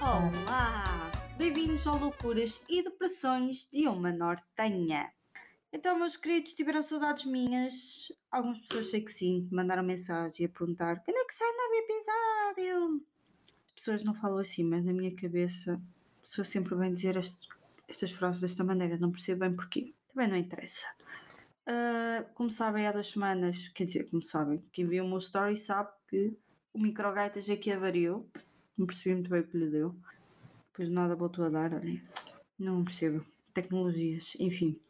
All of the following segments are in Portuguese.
Olá! Bem-vindos ao Loucuras e Depressões de uma Nortenha. Então, meus queridos, tiveram saudades minhas? Algumas pessoas sei que sim, mandaram mensagem a perguntar quando é que sai o novo episódio? As pessoas não falam assim, mas na minha cabeça sou sempre bem dizer este- estas frases desta maneira, não percebo bem porquê. Também não interessa. Ah, como sabem, há duas semanas, quer dizer, como sabem, quem viu o meu story sabe que o microgaitas aqui avariou. Não percebi muito bem o que lhe deu. Depois de nada voltou a dar, olhem. Não percebo. Tecnologias, enfim.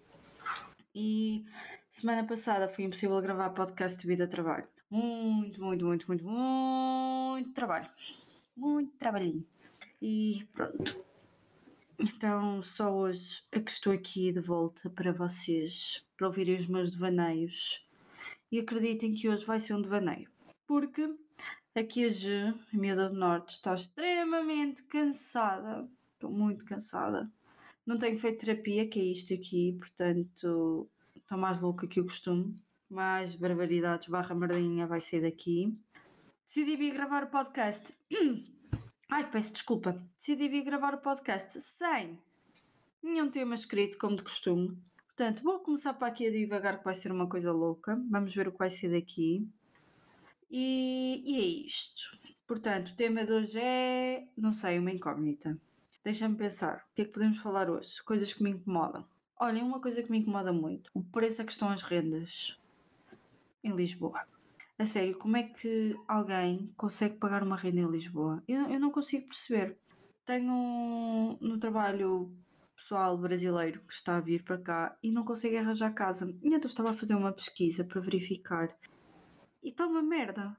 E semana passada foi impossível gravar podcast devido a trabalho. Muito, muito, muito, muito, muito trabalho. Muito trabalhinho. E pronto. Então, só hoje é que estou aqui de volta para vocês, para ouvirem os meus devaneios. E acreditem que hoje vai ser um devaneio. Porque aqui a G, a miúda do Norte, está extremamente cansada. Estou muito cansada. Não tenho feito terapia, que é isto aqui, portanto estou mais louca que o costume. Mais barbaridades barra merdinha vai sair daqui. Decidi vir gravar o podcast. Ai, peço desculpa. Decidi vir gravar o podcast sem nenhum tema escrito, como de costume. Portanto, vou começar para aqui a divagar que vai ser uma coisa louca. Vamos ver o que vai ser daqui. E, e é isto. Portanto, o tema de hoje é, não sei, uma incógnita. Deixa-me pensar, o que é que podemos falar hoje? Coisas que me incomodam. Olhem, uma coisa que me incomoda muito: o preço a que estão as rendas em Lisboa. A sério, como é que alguém consegue pagar uma renda em Lisboa? Eu, eu não consigo perceber. Tenho no trabalho pessoal brasileiro que está a vir para cá e não consegue arranjar casa. E então estava a fazer uma pesquisa para verificar e está uma merda.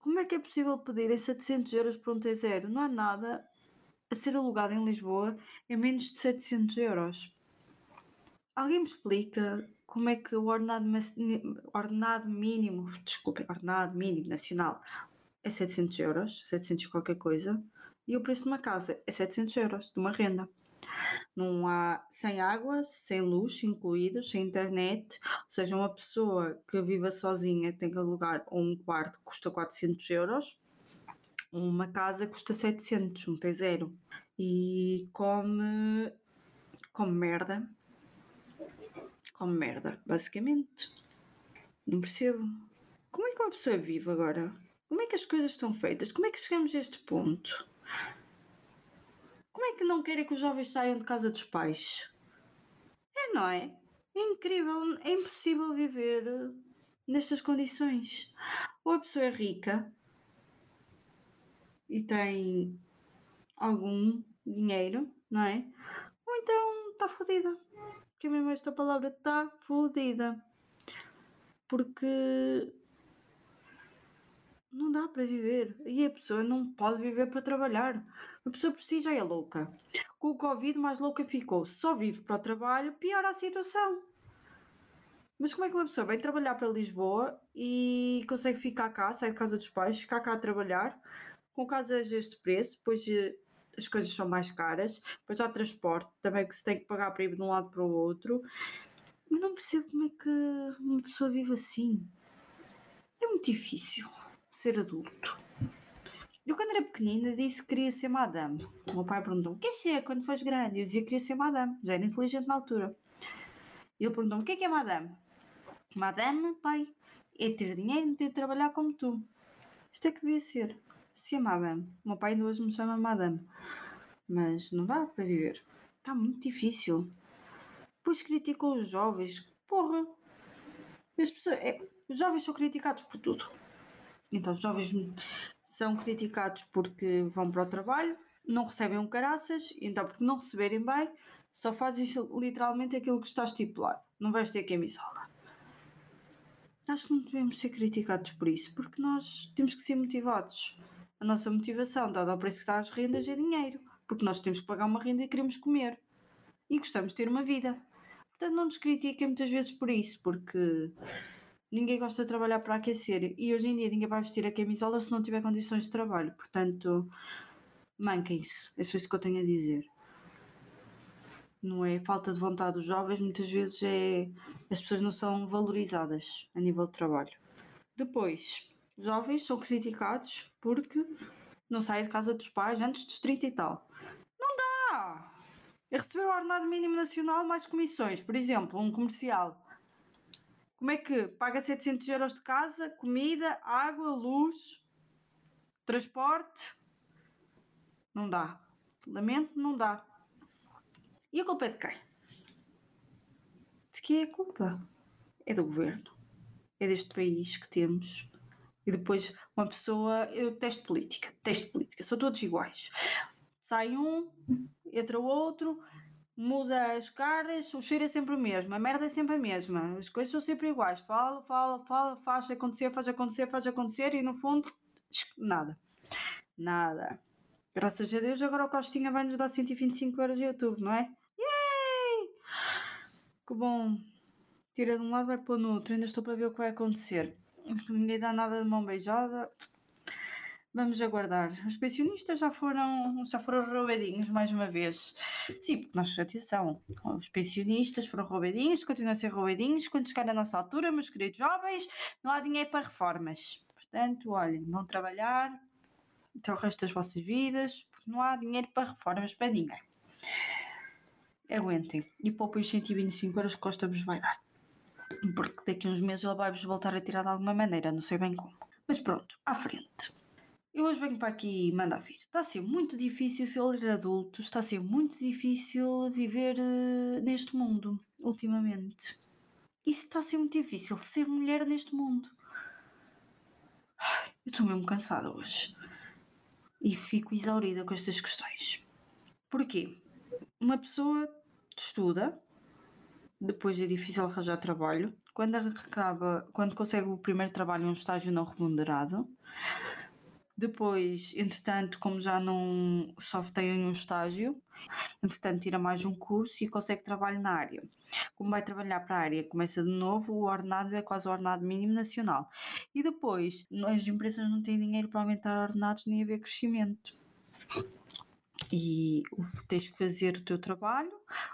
Como é que é possível pedir em 700 euros por um T0? Não há nada a ser alugado em Lisboa em menos de 700 euros. Alguém me explica como é que o ordenado, ordenado mínimo, desculpem, ordenado mínimo nacional é 700 euros, 700 e qualquer coisa, e o preço de uma casa é 700 euros, de uma renda. Não há sem água, sem luz incluídos, sem internet, ou seja, uma pessoa que viva sozinha tem que alugar um quarto que custa 400 euros, uma casa custa 700, um T0. E come, come merda, come merda, basicamente. Não percebo. Como é que uma pessoa vive agora? Como é que as coisas estão feitas? Como é que chegamos a este ponto? Como é que não querem que os jovens saiam de casa dos pais? É, não é? É incrível, é impossível viver eh, nestas condições. Ou a pessoa é rica e tem algum dinheiro, não é? Ou então está fodida. Que é mesmo esta palavra está fodida. Porque não dá para viver. E a pessoa não pode viver para trabalhar. A pessoa por si já é louca. Com o Covid, mais louca ficou. Só vive para o trabalho, piora a situação. Mas como é que uma pessoa vem trabalhar para Lisboa e consegue ficar cá, sai de casa dos pais, ficar cá a trabalhar, com casas deste preço, depois eh, as coisas são mais caras, depois há transporte também que se tem que pagar para ir de um lado para o outro. Eu não percebo como é que uma pessoa vive assim. É muito difícil ser adulto. Eu quando era pequenina disse que queria ser madame. O meu pai perguntou-me, o que é ser quando fores grande? Eu dizia que queria ser madame, já era inteligente na altura. Ele perguntou-me, o que é que é madame? Madame, pai, é ter dinheiro e não ter de trabalhar como tu. Isto é que devia ser. Se é madame. O meu pai ainda hoje me chama madame. Mas não dá para viver. Está muito difícil. Depois criticam os jovens. Porra! As pessoas, é, os jovens são criticados por tudo. Então, os jovens são criticados porque vão para o trabalho, não recebem um caraças, então, porque não receberem bem, só fazem literalmente aquilo que está estipulado. Não vais ter camisola. Acho que não devemos ser criticados por isso, porque nós temos que ser motivados. A nossa motivação, dado ao preço que está as rendas, é dinheiro, porque nós temos que pagar uma renda e queremos comer. E gostamos de ter uma vida. Portanto, não nos critiquem muitas vezes por isso, porque ninguém gosta de trabalhar para aquecer e hoje em dia ninguém vai vestir a camisola se não tiver condições de trabalho. Portanto, manquem-se. É só isso que eu tenho a dizer. Não é falta de vontade dos jovens, muitas vezes é as pessoas não são valorizadas a nível de trabalho. Depois, jovens são criticados porque não sai de casa dos pais antes dos 30 e tal. Não dá! É receber o ordenado mínimo nacional mais comissões. Por exemplo, um comercial. Como é que paga 700 euros de casa, comida, água, luz, transporte? Não dá. Lamento, não dá. E a culpa é de quem? De quem é a culpa? É do governo. É deste país que temos. E depois uma pessoa. Eu testo política. Testo política. São todos iguais. Sai um, entra o outro, muda as caras, o cheiro é sempre o mesmo, a merda é sempre a mesma, as coisas são sempre iguais. Fala, fala, fala, faz acontecer, faz acontecer, faz acontecer e no fundo, nada. Nada. Graças a Deus, agora o Costinha vai nos dar 125 euros de YouTube, não é? Yay! Que bom. Tira de um lado, vai para o outro. Ainda estou para ver o que vai acontecer. Ninguém dá nada de mão beijada. Vamos aguardar. Os pensionistas já foram, já foram roubadinhos mais uma vez. Sim, porque nós, atenção, os pensionistas foram roubadinhos, continuam a ser roubadinhos. Quando chegar a nossa altura, meus queridos jovens, não há dinheiro para reformas. Portanto, olhem, vão trabalhar até o resto das vossas vidas, porque não há dinheiro para reformas para ninguém. Aguentem e poupem os 125 euros que Costa vos vai dar. Porque daqui a uns meses ele vai-vos voltar a tirar de alguma maneira, não sei bem como. Mas pronto, à frente. Eu hoje venho para aqui e manda vir. Está a ser muito difícil ser adulto, está a ser muito difícil viver uh, neste mundo, ultimamente. Isso está a ser muito difícil, ser mulher neste mundo. Eu estou mesmo cansada hoje. E fico exaurida com estas questões. Porquê? Uma pessoa estuda, depois é difícil arranjar trabalho. Quando acaba, quando consegue o primeiro trabalho, um estágio não remunerado depois, entretanto, como já não só tem um estágio, entretanto tira mais um curso e consegue trabalho na área. Como vai trabalhar para a área, começa de novo, o ordenado é quase o ordenado mínimo nacional. E depois, as empresas não têm dinheiro para aumentar ordenados nem haver crescimento. E tens que fazer o teu trabalho,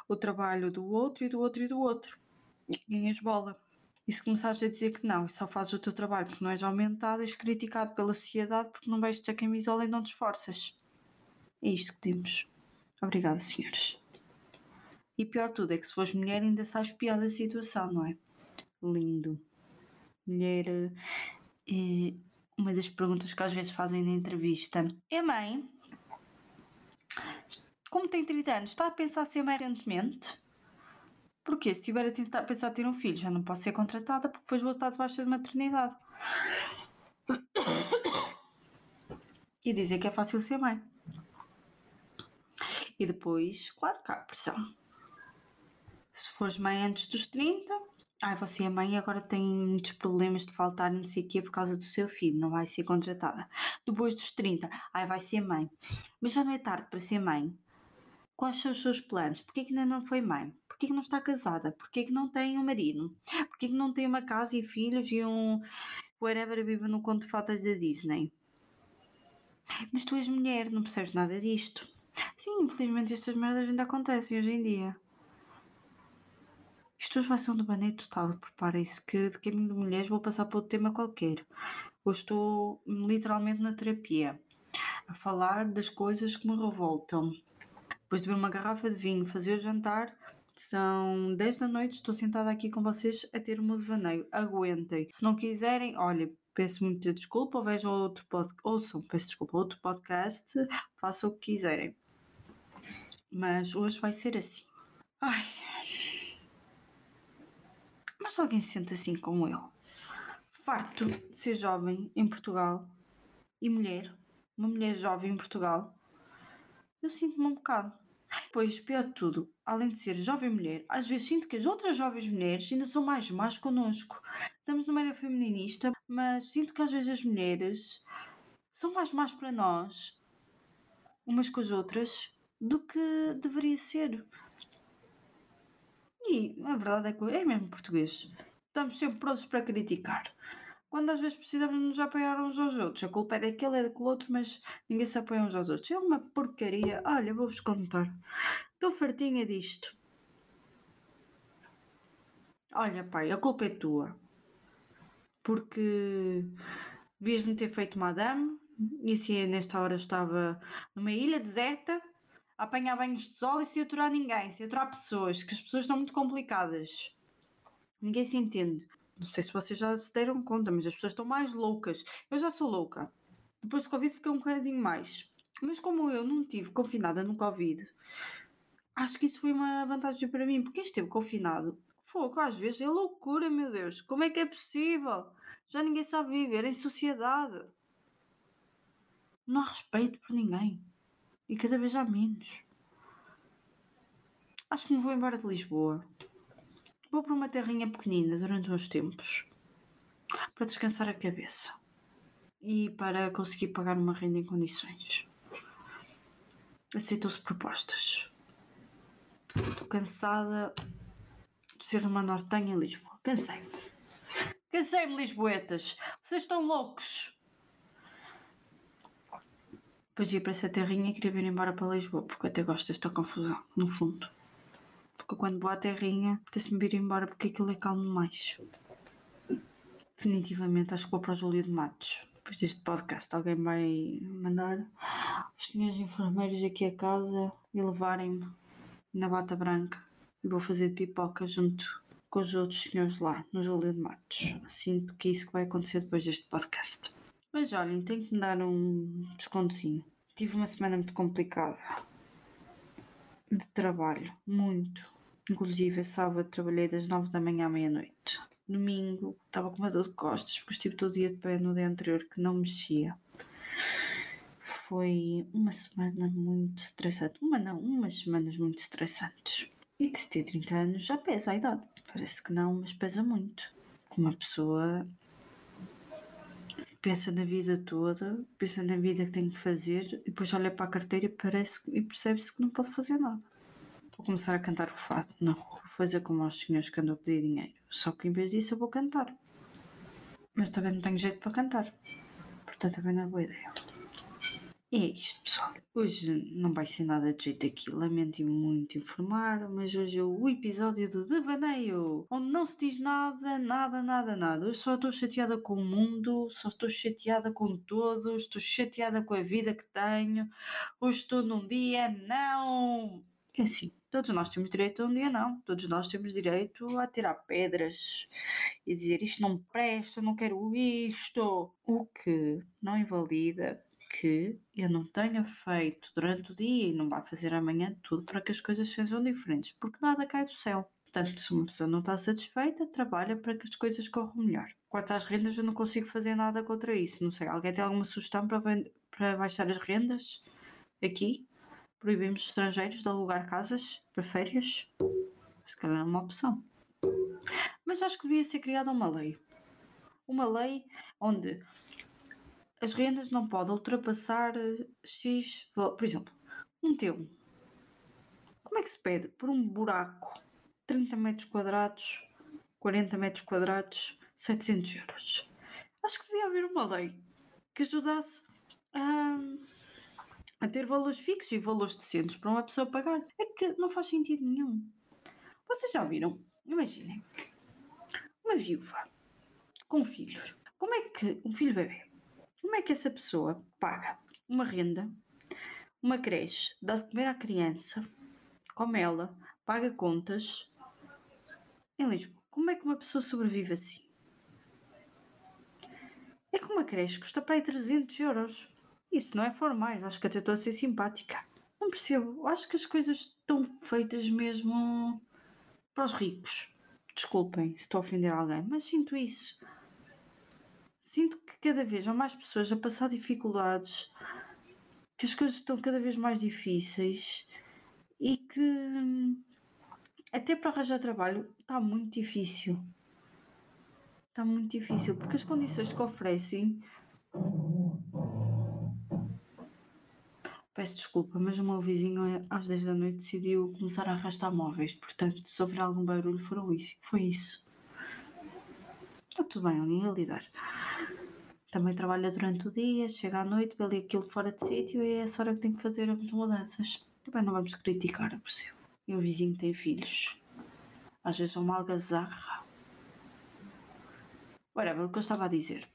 o trabalho do outro e do outro e do outro. E ganhas bola. E se começares a dizer que não e só fazes o teu trabalho porque não és aumentado, és criticado pela sociedade porque não vestes a camisola e não te esforças. É isto que temos. Obrigada, senhores. E pior tudo é que se fores mulher ainda sabes pior da situação, não é? Lindo. Mulher. É uma das perguntas que às vezes fazem na entrevista é mãe. Como tem 30 anos, está a pensar ser mãe recentemente? Porque se estiver a tentar pensar ter um filho, já não posso ser contratada porque depois vou estar debaixo de maternidade. E dizer que é fácil ser mãe. E depois, claro que há pressão. Se fores mãe antes dos 30, ai, você é mãe e agora tem muitos problemas de faltar não sei o quê por causa do seu filho, não vai ser contratada. Depois dos 30, ai, vai ser mãe. Mas já não é tarde para ser mãe. Quais são os seus planos? Porquê que ainda não foi mãe? Porquê que não está casada? Porquê que não tem um marido? Porquê que não tem uma casa e filhos e um whatever vive no conto de fatas da Disney? Mas tu és mulher, não percebes nada disto. Sim, infelizmente estas merdas ainda acontecem hoje em dia. Vai ser um devaneio total, preparem-se que de caminho de mulheres vou passar para outro tema qualquer. Hoje estou literalmente na terapia, a falar das coisas que me revoltam. Depois de beber uma garrafa de vinho, fazer o jantar, são 10 da noite, estou sentada aqui com vocês a ter o meu devaneio. Aguentem. Se não quiserem, olha, peço muita desculpa, vejam outro podcast, ouçam, peço desculpa, outro podcast, façam o que quiserem. Mas hoje vai ser assim. Ai. Mas alguém se sente assim como eu. Farto de ser jovem em Portugal e mulher, uma mulher jovem em Portugal, eu sinto-me um bocado. Pois, pior de tudo, além de ser jovem mulher, às vezes sinto que as outras jovens mulheres ainda são mais más connosco. Estamos numa era feminista, mas sinto que às vezes as mulheres são mais más para nós, umas com as outras, do que deveria ser. E a verdade é que é mesmo português. Estamos sempre prontos para criticar quando às vezes precisamos nos apoiar uns aos outros. A culpa é daquele, é daquele outro, mas ninguém se apoia uns aos outros. É uma porcaria. Olha, vou-vos contar. Estou fartinha disto. Olha, pai, a culpa é tua. Porque devias-me ter feito madame, E assim, nesta hora estava numa ilha deserta, a apanhar banhos de sol e sem aturar ninguém, sem aturar pessoas, que as pessoas são muito complicadas. Ninguém se entende. Não sei se vocês já se deram conta, mas as pessoas estão mais loucas. Eu já sou louca. Depois do Covid fiquei um bocadinho mais. Mas como eu não tive confinada no Covid, acho que isso foi uma vantagem para mim, porque esteve confinado. Fogo, às vezes é loucura, meu Deus. Como é que é possível? Já ninguém sabe viver em sociedade. Não há respeito por ninguém. E cada vez há menos. Acho que me vou embora de Lisboa. Vou para uma terrinha pequenina durante uns tempos. Para descansar a cabeça. E para conseguir pagar uma renda em condições. Aceitam-se propostas. Estou cansada de ser uma nortenha em Lisboa. Cansei-me. Cansei-me, Lisboetas. Vocês estão loucos. Depois ia para essa terrinha e queria vir embora para Lisboa, porque até gosto desta confusão, no fundo. Porque quando vou à terrinha, apetece-me vir embora porque aquilo é calmo demais. Definitivamente acho que vou para o Júlio de Matos. Depois deste podcast, alguém vai mandar os senhores enfermeiros aqui a casa e levarem-me na bata branca. E vou fazer pipoca junto com os outros senhores lá, no Júlio de Matos. Sinto que é isso que vai acontecer depois deste podcast. Mas olhem, tenho que me dar um descontozinho. Tive uma semana muito complicada de trabalho, muito. Inclusive, sábado trabalhei das 9 da manhã à meia-noite. Domingo estava com uma dor de costas porque estive todo dia de pé no dia anterior que não mexia. Foi uma semana muito estressante. Uma não, umas semanas muito estressantes. E de ter 30 anos já pesa a idade. Parece que não, mas pesa muito. Uma pessoa pensa na vida toda, pensa na vida que tem que fazer e depois olha para a carteira parece, e percebe-se que não pode fazer nada. Vou começar a cantar o fado. Não, vou fazer como aos senhores que andam a pedir dinheiro. Só que em vez disso eu vou cantar. Mas também não tenho jeito para cantar. Portanto, também não é boa ideia. E é isto, pessoal. Hoje não vai ser nada de jeito aqui. Lamento muito informar, mas hoje é o episódio do Devaneio, onde não se diz nada, nada, nada, nada. Hoje só estou chateada com o mundo, só estou chateada com todos, estou chateada com a vida que tenho. Hoje estou num dia, não! É assim, todos nós temos direito a um dia não. Todos nós temos direito a tirar pedras e dizer isto não presta, não quero isto. O que não invalida que eu não tenha feito durante o dia e não vá fazer amanhã tudo para que as coisas sejam diferentes, porque nada cai do céu. Portanto, se uma pessoa não está satisfeita, trabalha para que as coisas corram melhor. Quanto às rendas, eu não consigo fazer nada contra isso. Não sei, alguém tem alguma sugestão para, para baixar as rendas? Aqui? Proibimos estrangeiros de alugar casas para férias? Se calhar é uma opção. Mas acho que devia ser criada uma lei. Uma lei onde as rendas não podem ultrapassar X. Por exemplo, um T1. Como é que se pede por um buraco 30 metros quadrados, 40 metros quadrados, 700 euros? Acho que devia haver uma lei que ajudasse a, a ter valores fixos e valores decentes para uma pessoa pagar. É que não faz sentido nenhum. Vocês já viram? Imaginem uma viúva com filhos. Como é que um filho bebê como é que essa pessoa paga uma renda, uma creche, dá de comer à criança, come ela, paga contas em Lisboa? Como é que uma pessoa sobrevive assim? É que uma creche custa para aí 300 euros. Isso não é formais, acho que até estou a ser simpática. Não percebo, acho que as coisas estão feitas mesmo para os ricos. Desculpem se estou a ofender alguém, mas sinto isso. Sinto que cada vez há mais pessoas a passar dificuldades, que as coisas estão cada vez mais difíceis e que até para arranjar trabalho está muito difícil. Está muito difícil porque as condições que oferecem. Peço desculpa, mas o meu vizinho às 10 da noite decidiu começar a arrastar móveis, portanto, se houver algum barulho, foi isso. Está tudo bem, eu nem ia lidar também trabalha durante o dia, chega à noite, vê aquilo fora de sítio e é essa hora que tem que fazer as mudanças. Também não vamos criticar, eu percebo. E o vizinho tem filhos. Às vezes é uma algazarra. Whatever, o que eu estava a dizer.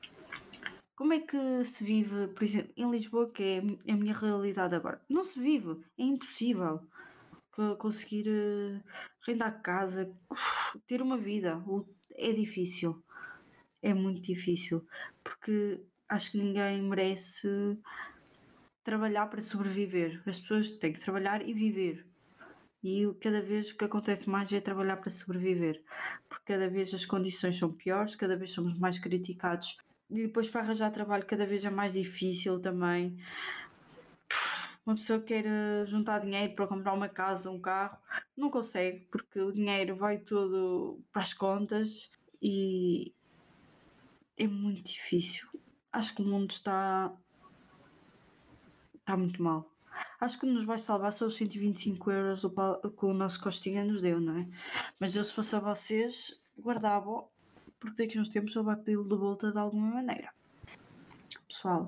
Como é que se vive, por exemplo, em Lisboa, que é a minha realidade agora? Não se vive, é impossível conseguir uh, rendar casa, ter uma vida. É difícil, é muito difícil, porque acho que ninguém merece trabalhar para sobreviver. As pessoas têm que trabalhar e viver. E cada vez o que acontece mais é trabalhar para sobreviver, porque cada vez as condições são piores, cada vez somos mais criticados e depois para arranjar trabalho cada vez é mais difícil também. Uma pessoa quer eh, juntar dinheiro para comprar uma casa, um carro, não consegue porque o dinheiro vai tudo para as contas e é muito difícil. Acho que o mundo está está muito mal. Acho que nos vai salvar só os 125 euros que o nosso Costinha nos deu, não é? Mas eu, se fosse a vocês, guardava, porque daqui a uns tempos eu vai pedi-lo de volta de alguma maneira. Pessoal,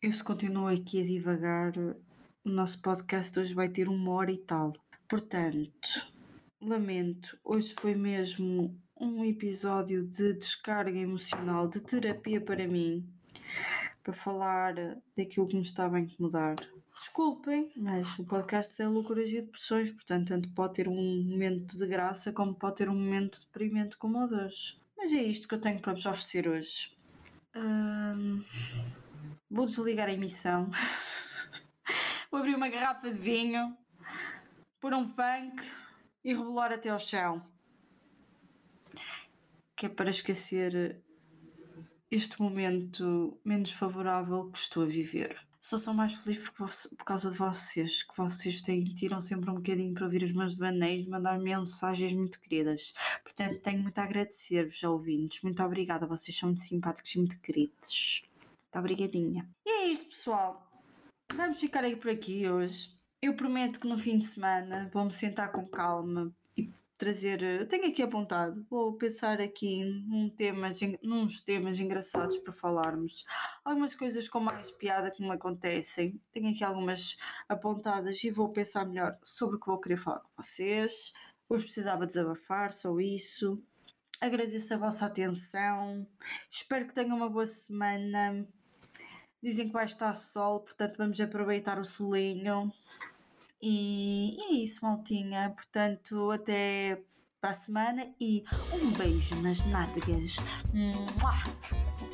eu se continuo aqui a divagar, o nosso podcast hoje vai ter uma hora e tal. Portanto, lamento, hoje foi mesmo um episódio de descarga emocional, de terapia para mim para falar daquilo que me estava a incomodar. Desculpem, mas o podcast é loucuras e depressões, portanto, tanto pode ter um momento de graça como pode ter um momento de deprimente como outros. Mas é isto que eu tenho para vos oferecer hoje. vou desligar a emissão. vou abrir uma garrafa de vinho, pôr um funk e rebolar até ao chão. Que é para esquecer este momento menos favorável que estou a viver. Só sou mais feliz por, causa de vocês, que vocês têm, tiram sempre um bocadinho para ouvir os meus devaneios e mandar mensagens muito queridas. Portanto, tenho muito a agradecer-vos, ouvintes. Muito obrigada, vocês são muito simpáticos e muito queridos. Muito obrigadinha. E é isto, pessoal. Vamos ficar aí por aqui hoje. Eu prometo que no fim de semana vou-me sentar com calma trazer. Eu tenho aqui apontado, vou pensar aqui num temas, nos temas engraçados para falarmos. Algumas coisas com mais piada que me acontecem. Tenho aqui algumas apontadas e vou pensar melhor sobre o que vou querer falar com vocês. Hoje precisava desabafar, só isso. Agradeço a vossa atenção. Espero que tenham uma boa semana. Dizem que vai estar sol, portanto vamos aproveitar o solinho. E, e é isso, maltinha. Portanto, até para a semana e um beijo nas nádegas. Mua!